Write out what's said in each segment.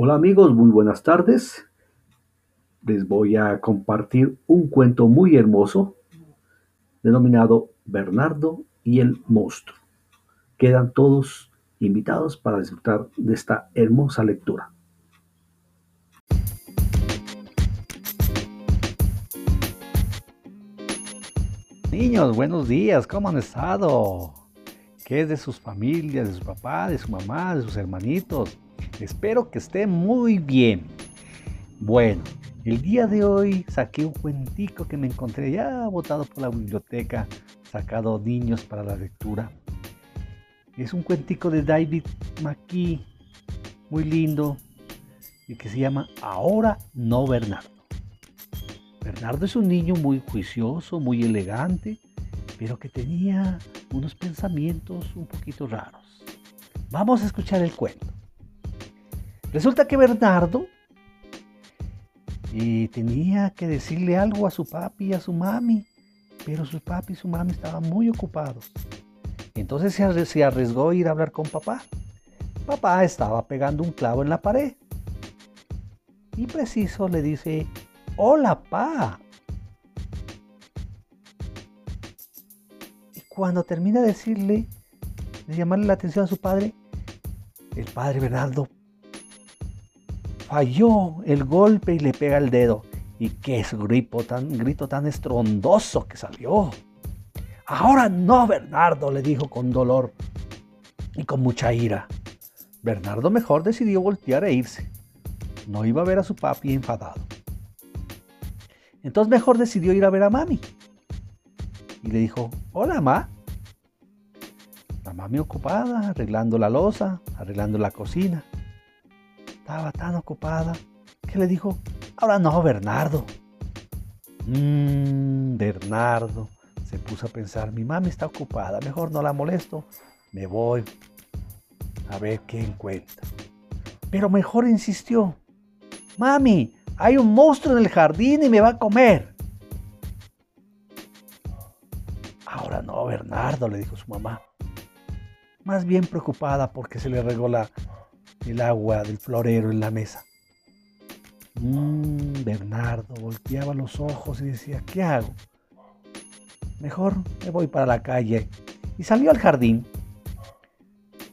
Hola amigos, muy buenas tardes. Les voy a compartir un cuento muy hermoso denominado Bernardo y el monstruo. Quedan todos invitados para disfrutar de esta hermosa lectura. Niños, buenos días, ¿cómo han estado? ¿Qué es de sus familias, de su papá, de su mamá, de sus hermanitos? Espero que esté muy bien. Bueno, el día de hoy saqué un cuentico que me encontré ya botado por la biblioteca, sacado niños para la lectura. Es un cuentico de David McKee, muy lindo, y que se llama Ahora no Bernardo. Bernardo es un niño muy juicioso, muy elegante, pero que tenía unos pensamientos un poquito raros. Vamos a escuchar el cuento. Resulta que Bernardo y tenía que decirle algo a su papi y a su mami, pero su papi y su mami estaban muy ocupados. Entonces se arriesgó a ir a hablar con papá. Papá estaba pegando un clavo en la pared. Y preciso le dice, hola pa. Y cuando termina de decirle, de llamarle la atención a su padre, el padre Bernardo falló el golpe y le pega el dedo. Y qué grito tan, grito tan estrondoso que salió. Ahora no, Bernardo, le dijo con dolor y con mucha ira. Bernardo mejor decidió voltear e irse. No iba a ver a su papi enfadado. Entonces mejor decidió ir a ver a mami. Y le dijo, hola, ma. La mami ocupada, arreglando la losa, arreglando la cocina estaba tan ocupada que le dijo, ahora no, Bernardo. Mmm, Bernardo. Se puso a pensar, mi mami está ocupada, mejor no la molesto, me voy a ver qué encuentra. Pero mejor insistió, mami, hay un monstruo en el jardín y me va a comer. Ahora no, Bernardo, le dijo su mamá, más bien preocupada porque se le regó la el agua del florero en la mesa. Mmm, Bernardo volteaba los ojos y decía, ¿qué hago? Mejor me voy para la calle. Y salió al jardín,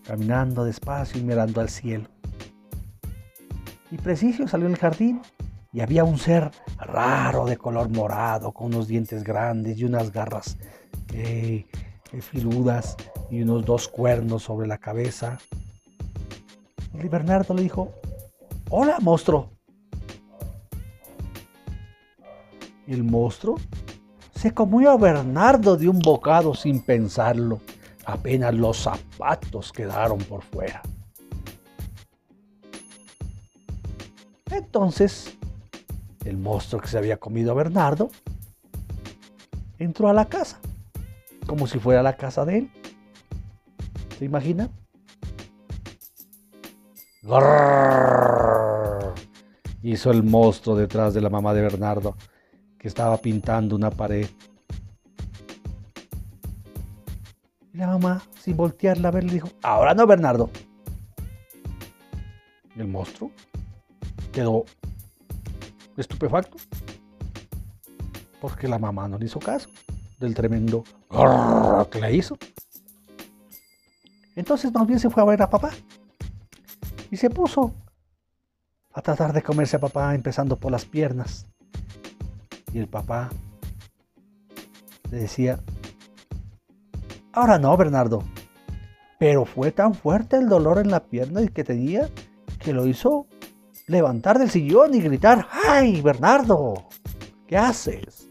caminando despacio y mirando al cielo. Y preciso salió al jardín y había un ser raro de color morado, con unos dientes grandes y unas garras eh, filudas y unos dos cuernos sobre la cabeza Bernardo le dijo, hola monstruo. El monstruo se comió a Bernardo de un bocado sin pensarlo. Apenas los zapatos quedaron por fuera. Entonces, el monstruo que se había comido a Bernardo entró a la casa, como si fuera la casa de él. ¿Se imagina? Hizo el monstruo detrás de la mamá de Bernardo, que estaba pintando una pared. Y la mamá, sin voltearla a ver, le dijo, ahora no, Bernardo. El monstruo quedó estupefacto, porque la mamá no le hizo caso del tremendo que le hizo. Entonces más bien se fue a ver a papá y se puso a tratar de comerse a papá empezando por las piernas. Y el papá le decía, ahora no, Bernardo, pero fue tan fuerte el dolor en la pierna que tenía que lo hizo levantar del sillón y gritar, ¡ay, Bernardo! ¿Qué haces?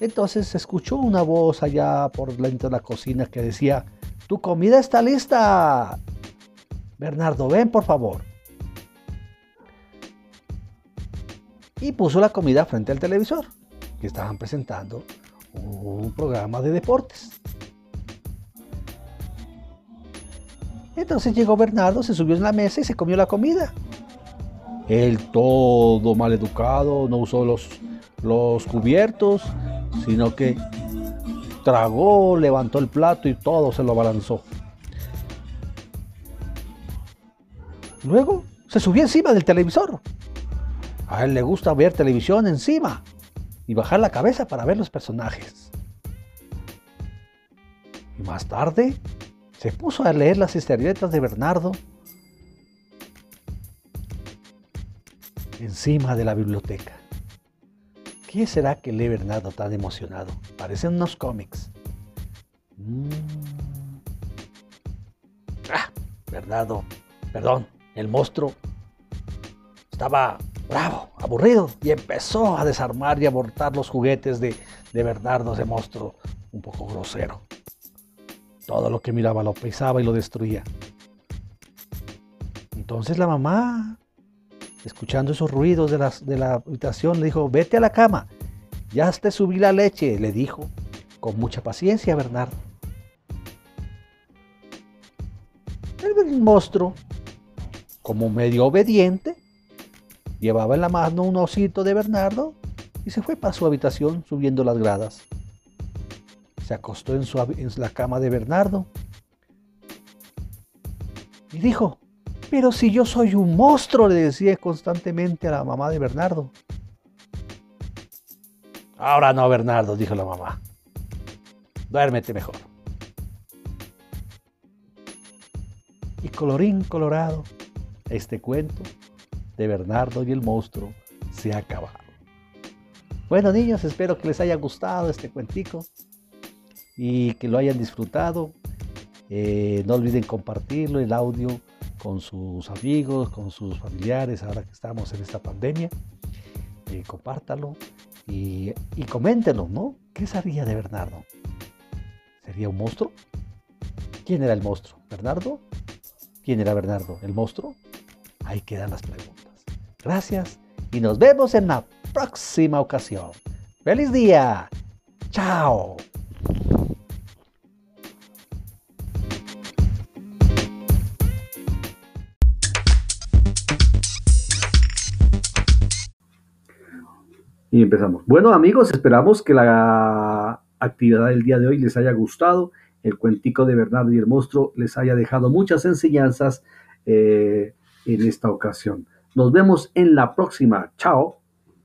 Entonces se escuchó una voz allá por dentro de la cocina que decía, tu comida está lista. Bernardo, ven por favor. Y puso la comida frente al televisor, que estaban presentando un programa de deportes. Entonces llegó Bernardo, se subió en la mesa y se comió la comida. Él todo mal educado, no usó los, los cubiertos, sino que tragó, levantó el plato y todo se lo balanzó. Luego se subió encima del televisor. A él le gusta ver televisión encima y bajar la cabeza para ver los personajes. Y más tarde se puso a leer las historietas de Bernardo encima de la biblioteca. ¿Qué será que lee Bernardo tan emocionado? Parecen unos cómics. Mm. Ah, Bernardo, perdón, el monstruo estaba bravo, aburrido, y empezó a desarmar y abortar los juguetes de, de Bernardo, ese monstruo un poco grosero. Todo lo que miraba lo pesaba y lo destruía. Entonces la mamá, escuchando esos ruidos de, de la habitación, le dijo, vete a la cama, ya te subí la leche, le dijo, con mucha paciencia Bernardo. El monstruo, como medio obediente, llevaba en la mano un osito de Bernardo y se fue para su habitación subiendo las gradas. Se acostó en, su, en la cama de Bernardo y dijo, pero si yo soy un monstruo, le decía constantemente a la mamá de Bernardo. Ahora no, Bernardo, dijo la mamá. Duérmete mejor. Y colorín colorado, este cuento de Bernardo y el monstruo se ha acabado. Bueno niños, espero que les haya gustado este cuentico y que lo hayan disfrutado. Eh, no olviden compartirlo, el audio con sus amigos, con sus familiares, ahora que estamos en esta pandemia. Eh, compártalo y, y ¿no? ¿Qué sabía de Bernardo? ¿Sería un monstruo? ¿Quién era el monstruo? ¿Bernardo? ¿Quién era Bernardo? ¿El monstruo? Ahí quedan las preguntas. Gracias y nos vemos en la próxima ocasión. ¡Feliz día! ¡Chao! Y empezamos. Bueno amigos, esperamos que la actividad del día de hoy les haya gustado. El cuentico de Bernardo y el monstruo les haya dejado muchas enseñanzas eh, en esta ocasión. Nos vemos en la próxima. Chao.